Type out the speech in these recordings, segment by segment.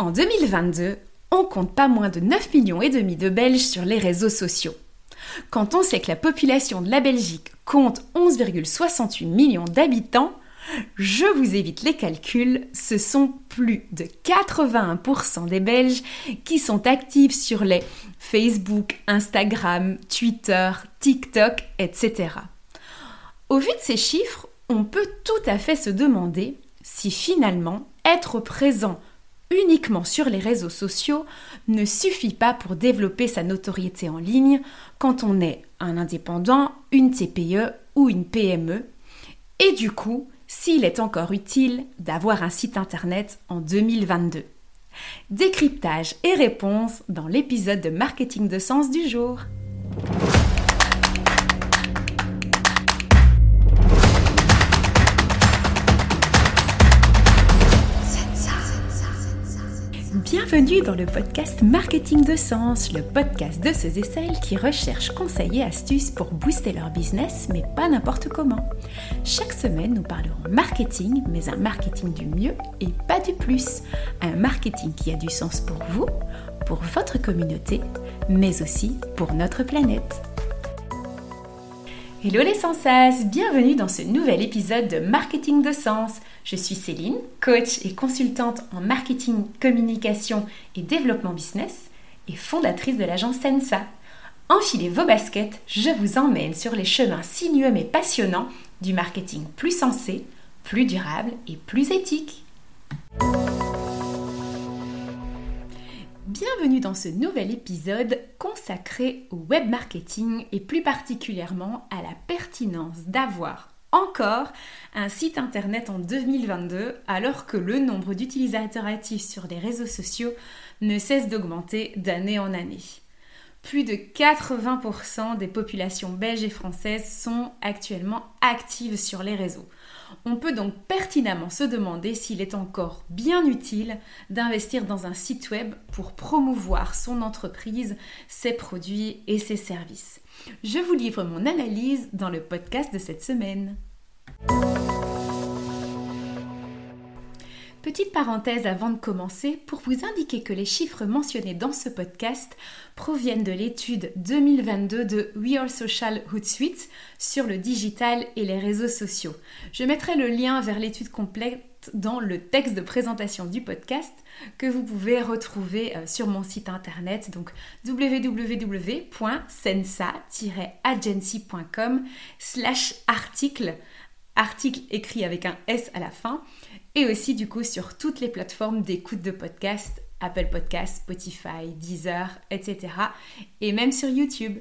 En 2022, on compte pas moins de 9 millions et demi de Belges sur les réseaux sociaux. Quand on sait que la population de la Belgique compte 11,68 millions d'habitants, je vous évite les calculs, ce sont plus de 81% des Belges qui sont actifs sur les Facebook, Instagram, Twitter, TikTok, etc. Au vu de ces chiffres, on peut tout à fait se demander si finalement être présent uniquement sur les réseaux sociaux ne suffit pas pour développer sa notoriété en ligne quand on est un indépendant, une TPE ou une PME, et du coup, s'il est encore utile d'avoir un site internet en 2022. Décryptage et réponse dans l'épisode de marketing de sens du jour. Bienvenue dans le podcast Marketing de Sens, le podcast de ceux et celles qui recherchent conseils et astuces pour booster leur business, mais pas n'importe comment. Chaque semaine, nous parlerons marketing, mais un marketing du mieux et pas du plus. Un marketing qui a du sens pour vous, pour votre communauté, mais aussi pour notre planète. Hello les sensas, bienvenue dans ce nouvel épisode de Marketing de Sens. Je suis Céline, coach et consultante en marketing, communication et développement business et fondatrice de l'agence Sensa. Enfilez vos baskets, je vous emmène sur les chemins sinueux mais passionnants du marketing plus sensé, plus durable et plus éthique. Bienvenue dans ce nouvel épisode consacré au web marketing et plus particulièrement à la pertinence d'avoir encore un site internet en 2022 alors que le nombre d'utilisateurs actifs sur les réseaux sociaux ne cesse d'augmenter d'année en année. Plus de 80% des populations belges et françaises sont actuellement actives sur les réseaux. On peut donc pertinemment se demander s'il est encore bien utile d'investir dans un site web pour promouvoir son entreprise, ses produits et ses services. Je vous livre mon analyse dans le podcast de cette semaine. Petite parenthèse avant de commencer pour vous indiquer que les chiffres mentionnés dans ce podcast proviennent de l'étude 2022 de We Are Social Hootsuite sur le digital et les réseaux sociaux. Je mettrai le lien vers l'étude complète dans le texte de présentation du podcast que vous pouvez retrouver euh, sur mon site internet donc www.sensa-agency.com slash article article écrit avec un S à la fin et aussi du coup sur toutes les plateformes d'écoute de podcast, Apple Podcasts, Spotify, Deezer, etc. Et même sur YouTube.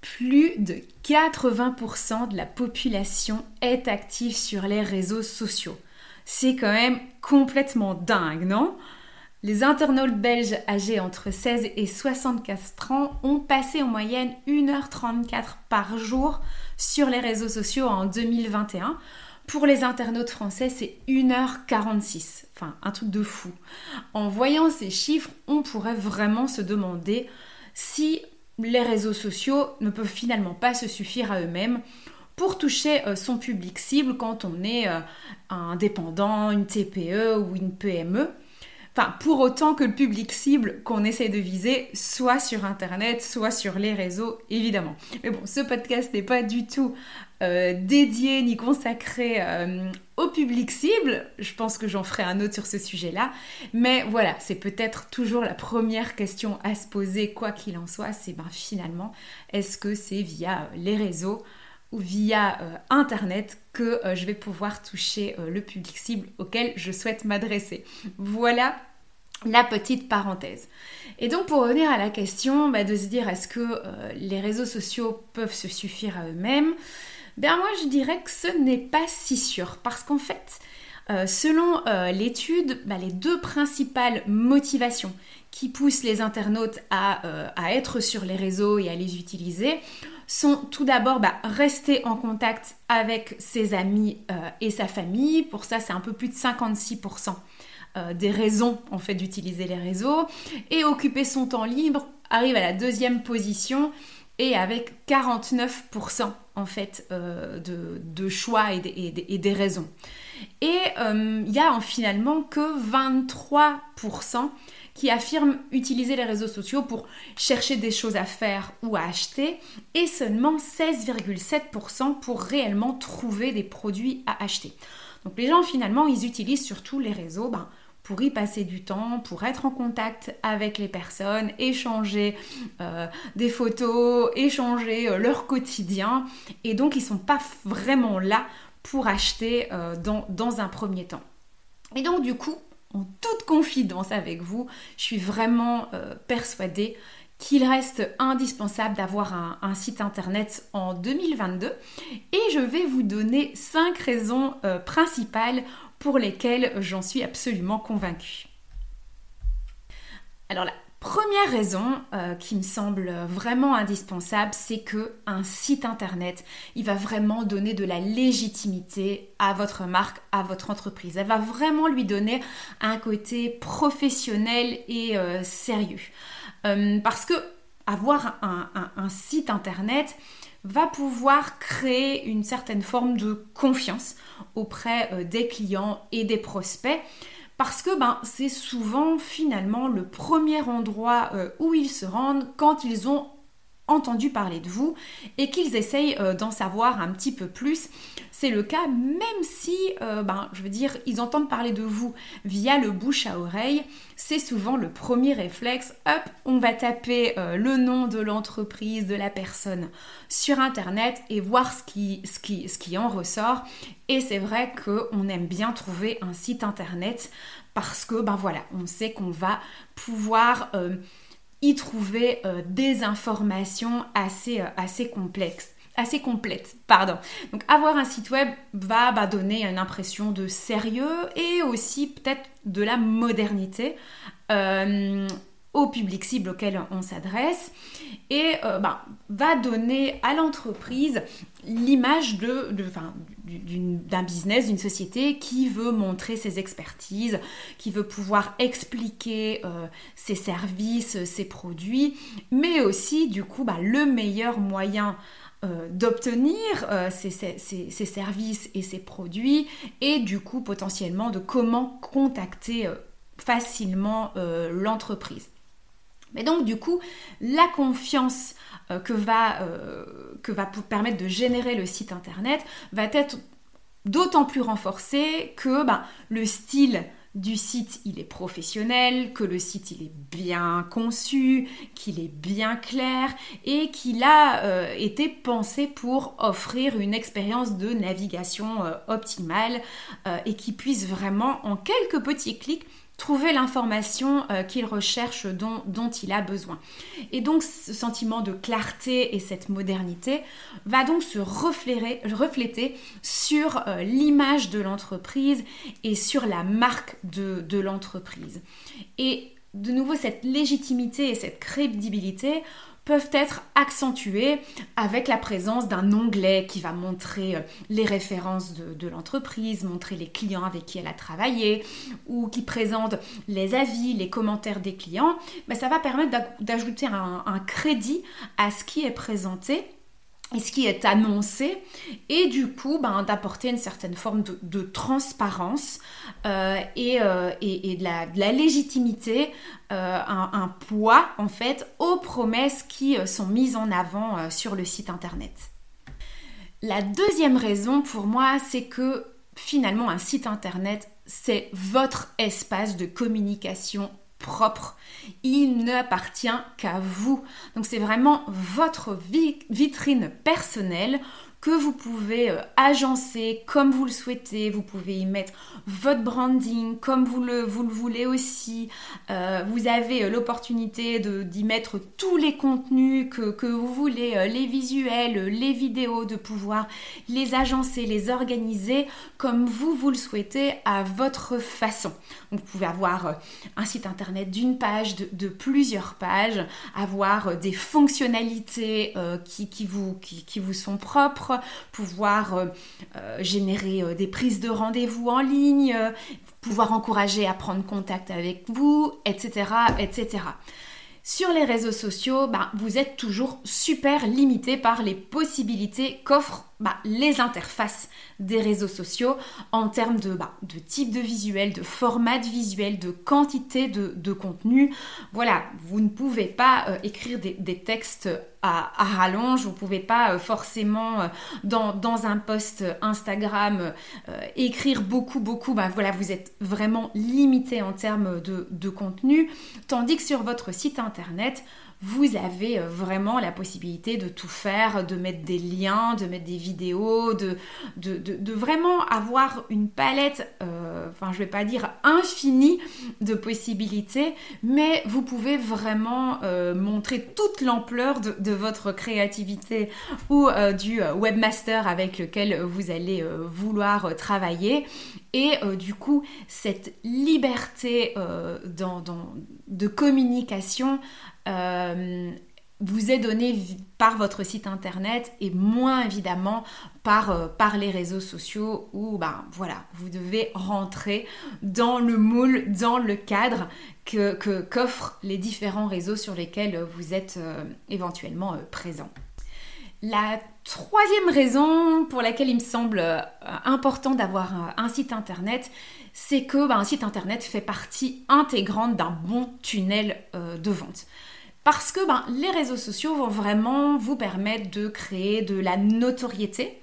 Plus de 80% de la population est active sur les réseaux sociaux. C'est quand même complètement dingue, non? Les internautes belges âgés entre 16 et 64 ans ont passé en moyenne 1h34 par jour sur les réseaux sociaux en 2021. Pour les internautes français, c'est 1h46. Enfin, un truc de fou. En voyant ces chiffres, on pourrait vraiment se demander si les réseaux sociaux ne peuvent finalement pas se suffire à eux-mêmes pour toucher euh, son public cible quand on est euh, indépendant, une TPE ou une PME. Enfin, pour autant que le public cible qu'on essaie de viser soit sur Internet, soit sur les réseaux, évidemment. Mais bon, ce podcast n'est pas du tout euh, dédié ni consacré euh, au public cible. Je pense que j'en ferai un autre sur ce sujet-là. Mais voilà, c'est peut-être toujours la première question à se poser, quoi qu'il en soit. C'est ben finalement, est-ce que c'est via les réseaux via euh, Internet que euh, je vais pouvoir toucher euh, le public cible auquel je souhaite m'adresser. Voilà la petite parenthèse. Et donc pour revenir à la question bah, de se dire est-ce que les réseaux sociaux peuvent se suffire à eux-mêmes, ben moi je dirais que ce n'est pas si sûr parce qu'en fait selon l'étude, bah, les deux principales motivations qui poussent les internautes à, à, être sur les réseaux et à les utiliser sont tout d'abord bah, rester en contact avec ses amis euh, et sa famille. Pour ça, c'est un peu plus de 56% euh, des raisons en fait d'utiliser les réseaux. Et occuper son temps libre arrive à la deuxième position et avec 49% en fait euh, de, choix et des, raisons. Et euh, il y a finalement que 23% qui affirment utiliser les réseaux sociaux pour chercher des choses à faire ou à acheter et seulement 16,7% pour réellement trouver des produits à acheter. Donc les gens finalement ils utilisent surtout les réseaux ben, pour y passer du temps, pour être en contact avec les personnes, échanger euh, des photos, échanger euh, leur quotidien. Et donc, ils ne sont pas vraiment là pour acheter euh, dans, dans, un premier temps. Et donc, du coup, en toute confidence avec vous, je suis vraiment persuadée qu'il reste indispensable d'avoir un, site internet en 2022 et je vais vous donner cinq raisons principales pour lesquels j'en suis absolument convaincue. Alors la première raison euh, qui me semble vraiment indispensable, c'est que un site internet, il va vraiment donner de la légitimité à votre marque, à votre entreprise. Elle va vraiment lui donner un côté professionnel et euh, sérieux. Euh, parce que avoir un site internet, va pouvoir créer une certaine forme de confiance auprès des clients et des prospects parce que ben, c'est souvent finalement le premier endroit euh, où ils se rendent quand ils ont entendu parler de vous et qu'ils essayent euh, d'en savoir un petit peu plus. C'est le cas même si, euh, ben, je veux dire, ils entendent parler de vous via le bouche à oreille. C'est souvent le premier réflexe. Hop, on va taper euh, le nom de l'entreprise, de la personne sur Internet et voir ce qui, qui, qui en ressort. Et c'est vrai qu'on aime bien trouver un site Internet parce que, ben voilà, on sait qu'on va pouvoir y trouver euh, des informations euh, assez complexes assez complètes. Pardon. Donc avoir un site web va bah, donner une impression de sérieux et aussi peut-être de la modernité. Euh, au public cible auquel on s'adresse et euh, ben, va donner à l'entreprise l'image de, d'un business, d'une société qui veut montrer ses expertises, qui veut pouvoir expliquer euh, ses services, ses produits, mais aussi du coup ben, le meilleur moyen euh, d'obtenir ces, ces, services et ces produits et du coup potentiellement de comment contacter facilement l'entreprise. Mais donc du coup, la confiance euh, que, va, euh, que va permettre de générer le site internet va être d'autant plus renforcée que ben, le style du site il est professionnel, que le site il est bien conçu, qu'il est bien clair et qu'il a euh, été pensé pour offrir une expérience de navigation optimale et qui puisse vraiment en quelques petits clics trouver l'information euh, qu'il recherche, dont, il a besoin. Et donc ce sentiment de clarté et cette modernité va donc se refléter, sur euh, l'image de l'entreprise et sur la marque de l'entreprise. Et de nouveau, cette légitimité et cette crédibilité peuvent être accentuées avec la présence d'un onglet qui va montrer euh, les références de, l'entreprise, montrer les clients avec qui elle a travaillé, ou qui présente les avis, les commentaires des clients. Mais ça va permettre d'ajouter un crédit à ce qui est présenté ce qui est annoncé et du coup ben, d'apporter une certaine forme de, transparence euh, euh, et, de, la, légitimité, euh, un, poids en fait aux promesses qui sont mises en avant sur le site internet. La deuxième raison pour moi c'est que finalement un site internet c'est votre espace de communication propre. Il n'appartient qu'à vous. Donc c'est vraiment votre vitrine personnelle que vous pouvez euh, agencer comme vous le souhaitez. Vous pouvez y mettre votre branding comme vous le, vous le voulez aussi. Euh, vous avez euh, l'opportunité d'y mettre tous les contenus que, que, vous voulez, les visuels, les vidéos, de pouvoir les agencer, les organiser comme vous, vous le souhaitez à votre façon. vous pouvez avoir un site internet d'une page, de, plusieurs pages, avoir des fonctionnalités qui, qui, vous, qui, qui vous sont propres pouvoir euh, euh, générer euh, des prises de rendez-vous en ligne, pouvoir encourager à prendre contact avec vous, etc., etc. sur les réseaux sociaux, bah, vous êtes toujours super limité par les possibilités qu'offrent bah, les interfaces des réseaux sociaux en termes de, bah, de type de visuel, de format de visuel, de quantité de, contenu. Voilà, vous ne pouvez pas euh, écrire des, textes à, rallonge, vous ne pouvez pas euh, forcément euh, dans, un post Instagram écrire beaucoup, beaucoup. Bah, voilà, vous êtes vraiment limité en termes de, de contenu, tandis que sur votre site internet, vous avez euh, vraiment la possibilité de tout faire, de mettre des liens, de mettre des vidéos, de, de, vraiment avoir une palette, euh, enfin je vais pas dire infinie de possibilités, mais vous pouvez vraiment euh, montrer toute l'ampleur de, votre créativité ou du webmaster avec lequel vous allez vouloir travailler. Et du coup, cette liberté dans, de communication euh, vous est donné par votre site internet et moins évidemment par, euh, par les réseaux sociaux où ben, voilà, vous devez rentrer dans le moule, dans le cadre que, qu'offrent les différents réseaux sur lesquels vous êtes euh, éventuellement présent. La troisième raison pour laquelle il me semble important d'avoir un site internet, c'est que ben, un site internet fait partie intégrante d'un bon tunnel de vente. Parce que ben, les réseaux sociaux vont vraiment vous permettre de créer de la notoriété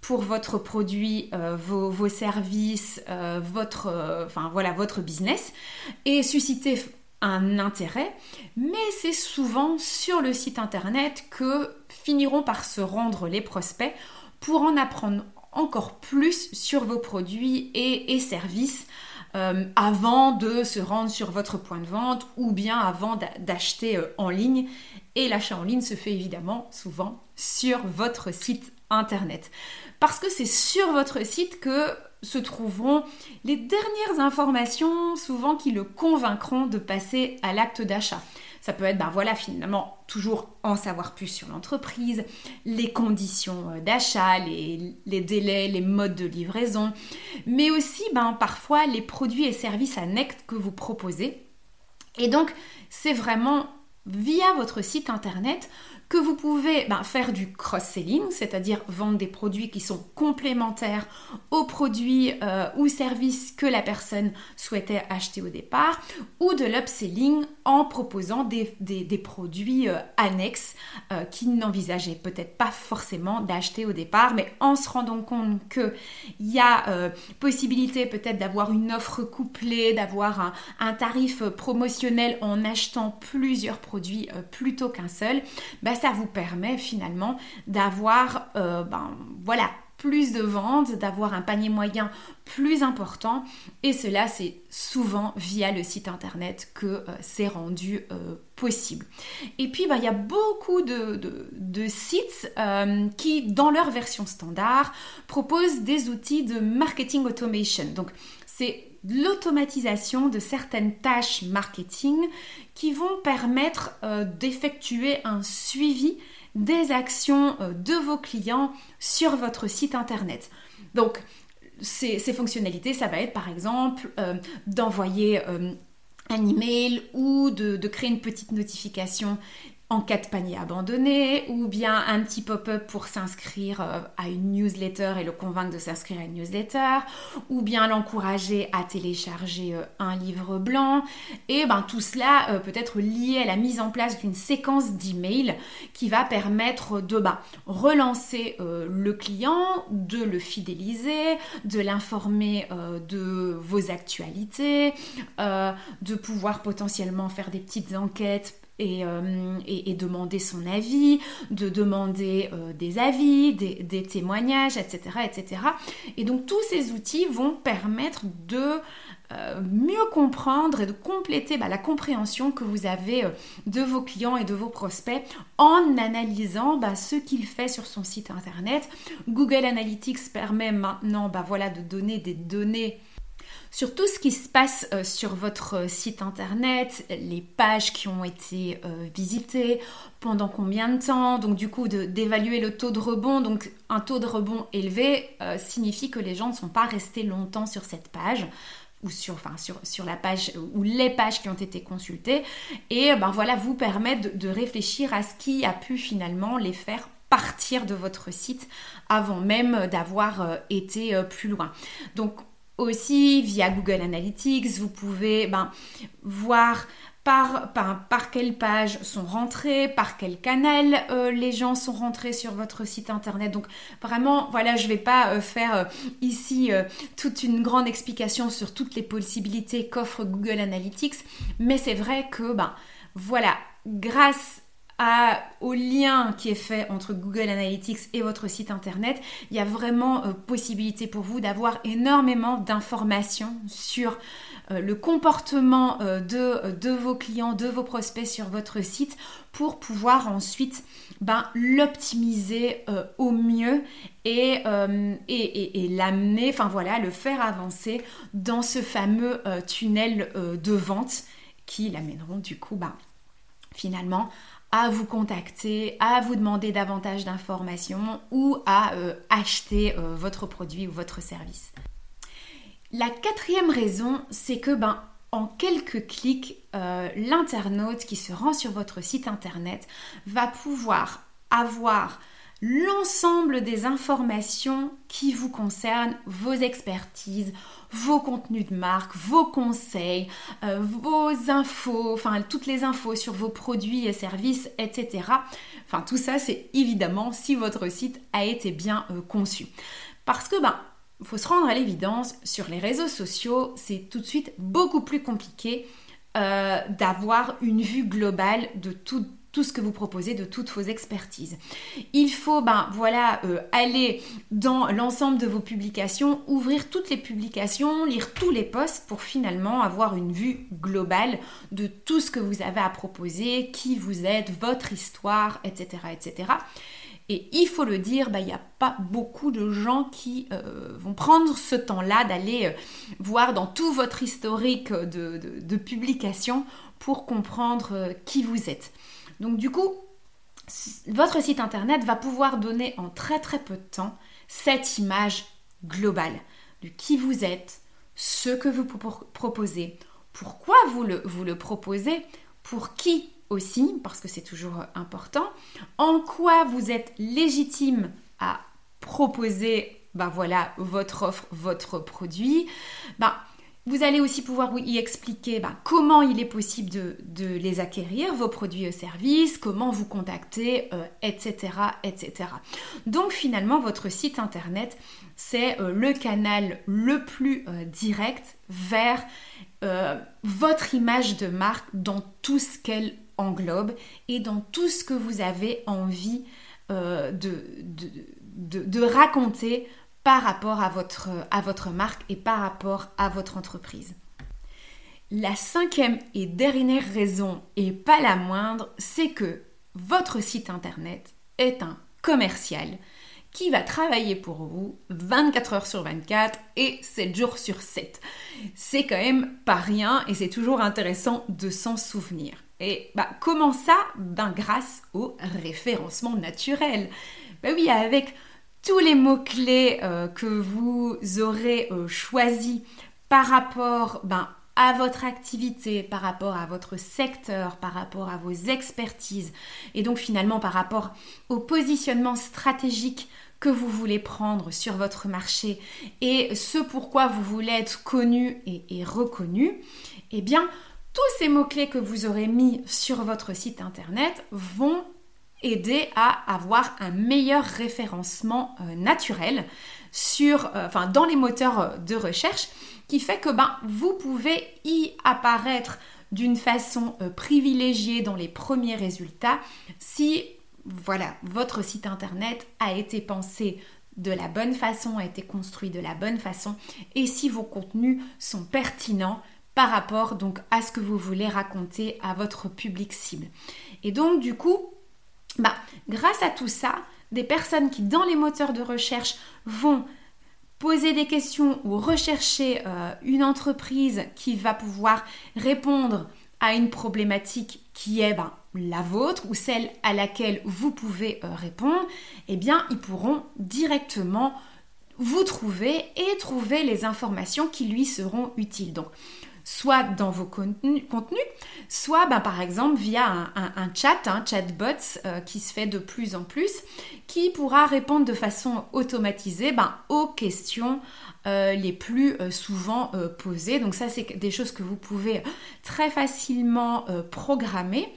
pour votre produit, euh, vos, services, euh, votre, euh, voilà, votre business et susciter un intérêt, mais c'est souvent sur le site internet que finiront par se rendre les prospects pour en apprendre encore plus sur vos produits et services euh, avant de se rendre sur votre point de vente ou bien avant d'acheter euh, en ligne. Et l'achat en ligne se fait évidemment souvent sur votre site internet. Parce que c'est sur votre site que se trouveront les dernières informations souvent qui le convaincront de passer à l'acte d'achat. Ça peut être, ben voilà, finalement, toujours en savoir plus sur l'entreprise, les conditions euh, d'achat, les, délais, les modes de livraison, mais aussi, ben, parfois, les produits et services annexes que vous proposez. Et donc, c'est vraiment via votre site internet que vous pouvez ben, faire du cross-selling, c'est-à-dire vendre des produits qui sont complémentaires aux produits euh, ou services que la personne souhaitait acheter au départ, ou de l'upselling en proposant des, produits euh, annexes euh, qu'il n'envisageait peut-être pas forcément d'acheter au départ, mais en se rendant compte qu'il y a possibilité peut-être d'avoir une offre couplée, d'avoir un, tarif promotionnel en achetant plusieurs produits plutôt qu'un seul, ben, ça vous permet finalement d'avoir euh, ben, voilà, plus de ventes, d'avoir un panier moyen plus important. Et cela, c'est souvent via le site internet que euh, c'est rendu euh, possible. Et puis, ben, il y a beaucoup de, de sites qui, dans leur version standard, proposent des outils de marketing automation. Donc, c'est l'automatisation de certaines tâches marketing qui vont permettre euh, d'effectuer un suivi des actions euh, de vos clients sur votre site internet. Donc, ces, fonctionnalités, ça va être par exemple euh, d'envoyer un email ou de, de, créer une petite notification en cas de panier abandonné, ou bien un petit pop-up pour s'inscrire euh, à une newsletter et le convaincre de s'inscrire à une newsletter, ou bien l'encourager à télécharger euh, un livre blanc. Et ben, tout cela euh, peut être lié à la mise en place d'une séquence d'emails qui va permettre de ben, relancer le client, de le fidéliser, de l'informer de vos actualités, de pouvoir potentiellement faire des petites enquêtes euh, et, demander son avis, de demander euh, des avis, des, témoignages, etc., etc. Et donc tous ces outils vont permettre de euh, mieux comprendre et de compléter bah, la compréhension que vous avez de vos clients et de vos prospects en analysant bah, ce qu'il fait sur son site internet. Google Analytics permet maintenant bah, voilà, de donner des données sur tout ce qui se passe euh, sur votre euh, site internet, les pages qui ont été euh, visitées, pendant combien de temps, donc du coup d'évaluer le taux de rebond. Donc un taux de rebond élevé signifie que les gens ne sont pas restés longtemps sur cette page. ou sur, la page ou les pages qui ont été consultées et ben voilà vous permettre de, réfléchir à ce qui a pu finalement les faire partir de votre site avant même d'avoir été plus loin. Donc aussi via Google Analytics, vous pouvez ben, voir par, par, quelle page sont rentrés, par quel canal euh, les gens sont rentrés sur votre site internet. Donc vraiment, voilà, je ne vais pas euh, faire euh, ici toute une grande explication sur toutes les possibilités qu'offre Google Analytics, mais c'est vrai que, ben voilà, grâce au lien qui est fait entre Google Analytics et votre site internet, il y a vraiment euh, possibilité pour vous d'avoir énormément d'informations sur euh, le comportement euh, de, de, vos clients, de vos prospects sur votre site pour pouvoir ensuite ben, l'optimiser au mieux et, et, et, l'amener, enfin voilà, le faire avancer dans ce fameux tunnel de vente qui l'amèneront du coup ben, finalement à vous contacter, à vous demander davantage d'informations ou à euh, acheter euh, votre produit ou votre service. La quatrième raison, c'est que ben, en quelques clics, euh, l'internaute qui se rend sur votre site internet va pouvoir avoir l'ensemble des informations qui vous concernent, vos expertises, vos contenus de marque, vos conseils, euh, vos infos, enfin toutes les infos sur vos produits et services, etc. Enfin tout ça, c'est évidemment si votre site a été bien euh, conçu. Parce que ben, faut se rendre à l'évidence, sur les réseaux sociaux, c'est tout de suite beaucoup plus compliqué euh, d'avoir une vue globale de tout tout ce que vous proposez, de toutes vos expertises. Il faut ben, voilà, euh, aller dans l'ensemble de vos publications, ouvrir toutes les publications, lire tous les posts pour finalement avoir une vue globale de tout ce que vous avez à proposer, qui vous êtes, votre histoire, etc. etc. Et il faut le dire, ben, il n'y a pas beaucoup de gens qui euh, vont prendre ce temps-là d'aller euh, voir dans tout votre historique de, de, de publication pour comprendre qui vous êtes. Donc du coup, votre site internet va pouvoir donner en très très peu de temps cette image globale de qui vous êtes, ce que vous proposez, pourquoi vous le, vous le proposez, pour qui aussi, parce que c'est toujours important, en quoi vous êtes légitime à proposer ben voilà, votre offre, votre produit. Ben, vous allez aussi pouvoir y expliquer bah, comment il est possible de, les acquérir, vos produits et services, comment vous contacter, etc., euh, etc. Donc finalement, votre site internet, c'est euh, le canal le plus euh, direct vers votre image de marque dans tout ce qu'elle englobe et dans tout ce que vous avez envie de, de raconter par rapport à votre, marque et par rapport à votre entreprise. La cinquième et dernière raison, et pas la moindre, c'est que votre site internet est un commercial qui va travailler pour vous 24 heures sur 24 et 7 jours sur 7. C'est quand même pas rien et c'est toujours intéressant de s'en souvenir. Et bah, comment ça? Ben grâce au référencement naturel. Ben oui, avec tous les mots-clés euh, que vous aurez euh, choisis par rapport ben, à votre activité, par rapport à votre secteur, par rapport à vos expertises et donc finalement par rapport au positionnement stratégique que vous voulez prendre sur votre marché et ce pourquoi vous voulez être connu et, et reconnu, eh bien tous ces mots-clés que vous aurez mis sur votre site internet vont aider à avoir un meilleur référencement euh, naturel sur, euh, enfin, dans les moteurs euh, de recherche qui fait que ben, vous pouvez y apparaître d'une façon privilégiée dans les premiers résultats si voilà, votre site internet a été pensé de la bonne façon, a été construit de la bonne façon et si vos contenus sont pertinents par rapport donc à ce que vous voulez raconter à votre public cible. Et donc du coup, bah, grâce à tout ça, des personnes qui dans les moteurs de recherche vont poser des questions ou rechercher euh, une entreprise qui va pouvoir répondre à une problématique qui est ben, la vôtre ou celle à laquelle vous pouvez euh, répondre, eh bien, ils pourront directement vous trouver et trouver les informations qui lui seront utiles. Soit dans vos contenus, soit ben, par exemple via un, chat, un chatbot euh, qui se fait de plus en plus, qui pourra répondre de façon automatisée ben, aux questions euh, les plus euh, souvent posées. Donc ça, c'est des choses que vous pouvez très facilement programmer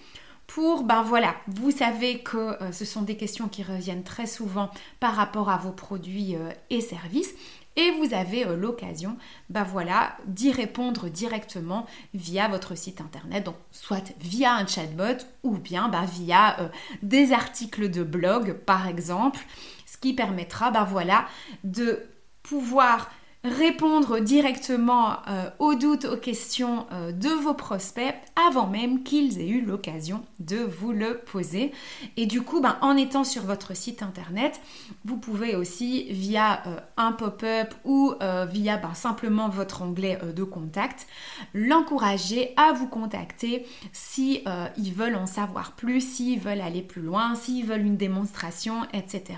pour, ben voilà, vous savez que ce sont des questions qui reviennent très souvent par rapport à vos produits et services et vous avez euh, l'occasion bah voilà, d'y répondre directement via votre site internet, donc soit via un chatbot ou bien bah, via euh, des articles de blog par exemple, ce qui permettra bah voilà, de pouvoir répondre directement euh, aux doutes, aux questions euh, de vos prospects avant même qu'ils aient eu l'occasion de vous le poser. Et du coup, ben, en étant sur votre site internet, vous pouvez aussi via euh, un pop-up ou via ben, simplement votre onglet de contact, l'encourager à vous contacter si veulent en savoir plus, s'ils veulent aller plus loin, s'ils veulent une démonstration, etc.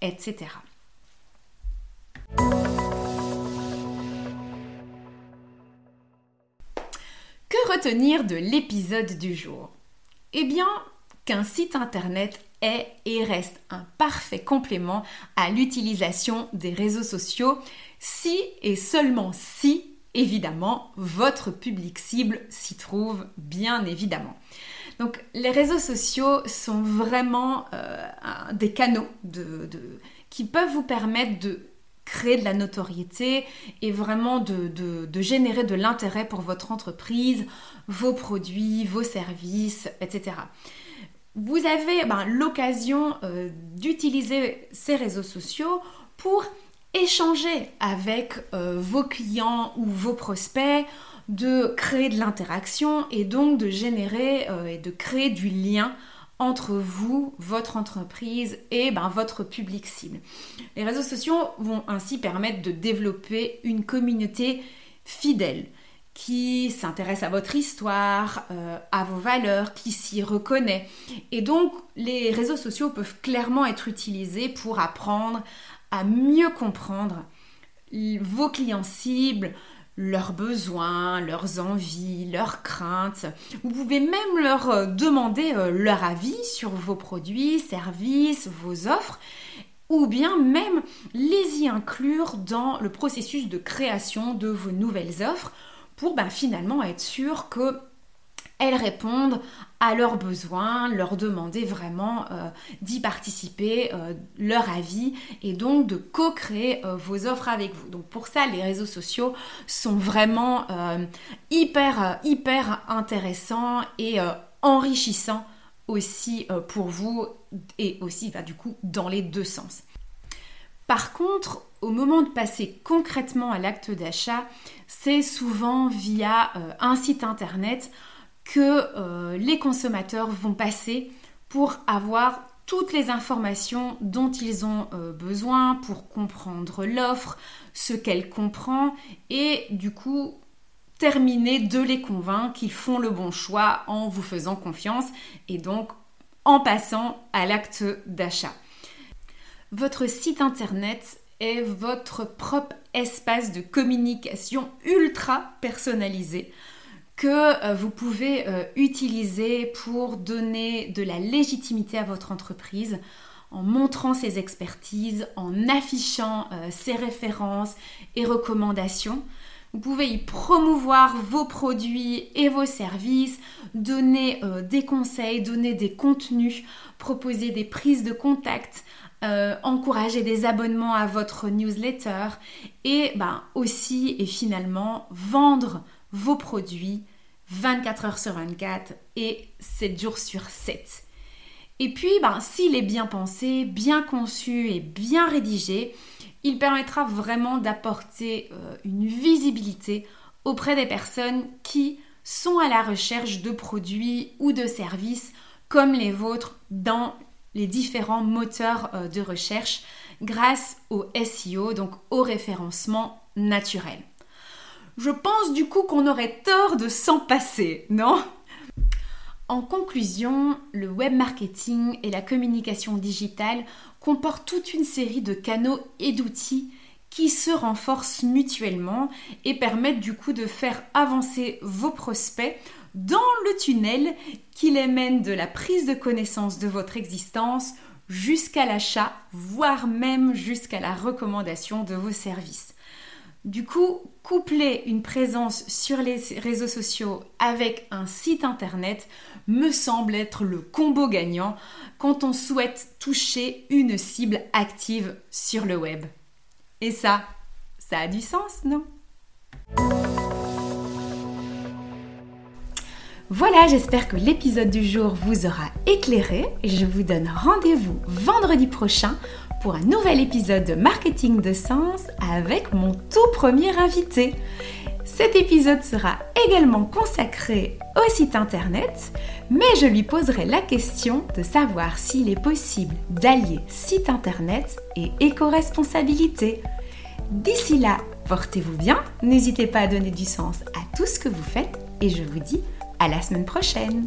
etc. retenir de l'épisode du jour? Eh bien, qu'un site internet est et reste un parfait complément à l'utilisation des réseaux sociaux si et seulement si, évidemment, votre public cible s'y trouve, bien évidemment. Donc les réseaux sociaux sont vraiment euh, des canaux qui peuvent vous permettre de créer de la notoriété et vraiment de, générer de l'intérêt pour votre entreprise, vos produits, vos services, etc. Vous avez ben, l'occasion euh, d'utiliser ces réseaux sociaux pour échanger avec euh, vos clients ou vos prospects, de créer de l'interaction et donc de générer euh, et de créer du lien entre vous, votre entreprise et ben, votre public cible. Les réseaux sociaux vont ainsi permettre de développer une communauté fidèle qui s'intéresse à votre histoire, euh, à vos valeurs, qui s'y reconnaît. Et donc, les réseaux sociaux peuvent clairement être utilisés pour apprendre à mieux comprendre vos clients cibles, leurs besoins, leurs envies, leurs craintes. Vous pouvez même leur euh, demander euh, leur avis sur vos produits, services, vos offres ou bien même les y inclure dans le processus de création de vos nouvelles offres pour ben, finalement être sûr que elles répondent à leurs besoins, leur demander vraiment euh, d'y participer, euh, leur avis et donc de co-créer euh, vos offres avec vous. Donc pour ça, les réseaux sociaux sont vraiment hyper, hyper intéressants et enrichissants aussi pour vous et aussi bah, du coup dans les deux sens. Par contre, au moment de passer concrètement à l'acte d'achat, c'est souvent via un site internet que euh, les consommateurs vont passer pour avoir toutes les informations dont ils ont euh, besoin pour comprendre l'offre, ce qu'elle comprend et du coup terminer de les convaincre qu'ils font le bon choix en vous faisant confiance et donc en passant à l'acte d'achat. Votre site internet est votre propre espace de communication ultra personnalisé que euh, vous pouvez euh, utiliser pour donner de la légitimité à votre entreprise en montrant ses expertises, en affichant euh, ses références et recommandations. Vous pouvez y promouvoir vos produits et vos services, donner des conseils, donner des contenus, proposer des prises de contact, encourager des abonnements à votre newsletter et ben, aussi et finalement vendre vos produits 24 heures sur 24 et 7 jours sur 7. Et puis, ben, s'il est bien pensé, bien conçu et bien rédigé, il permettra vraiment d'apporter euh, une visibilité auprès des personnes qui sont à la recherche de produits ou de services comme les vôtres dans les différents moteurs euh, de recherche grâce au SEO, donc au référencement naturel. Je pense du coup qu'on aurait tort de s'en passer, non? En conclusion, le web marketing et la communication digitale comportent toute une série de canaux et d'outils qui se renforcent mutuellement et permettent du coup de faire avancer vos prospects dans le tunnel qui les mène de la prise de connaissance de votre existence jusqu'à l'achat, voire même jusqu'à la recommandation de vos services. Du coup, coupler une présence sur les réseaux sociaux avec un site internet me semble être le combo gagnant quand on souhaite toucher une cible active sur le web. Et ça, ça a du sens, non? Voilà, j'espère que l'épisode du jour vous aura éclairé. Je vous donne rendez-vous vendredi prochain pour un nouvel épisode de Marketing de Sens avec mon tout premier invité. Cet épisode sera également consacré au site internet, mais je lui poserai la question de savoir s'il est possible d'allier site internet et éco-responsabilité. D'ici là, portez-vous bien, n'hésitez pas à donner du sens à tout ce que vous faites et je vous dis à la semaine prochaine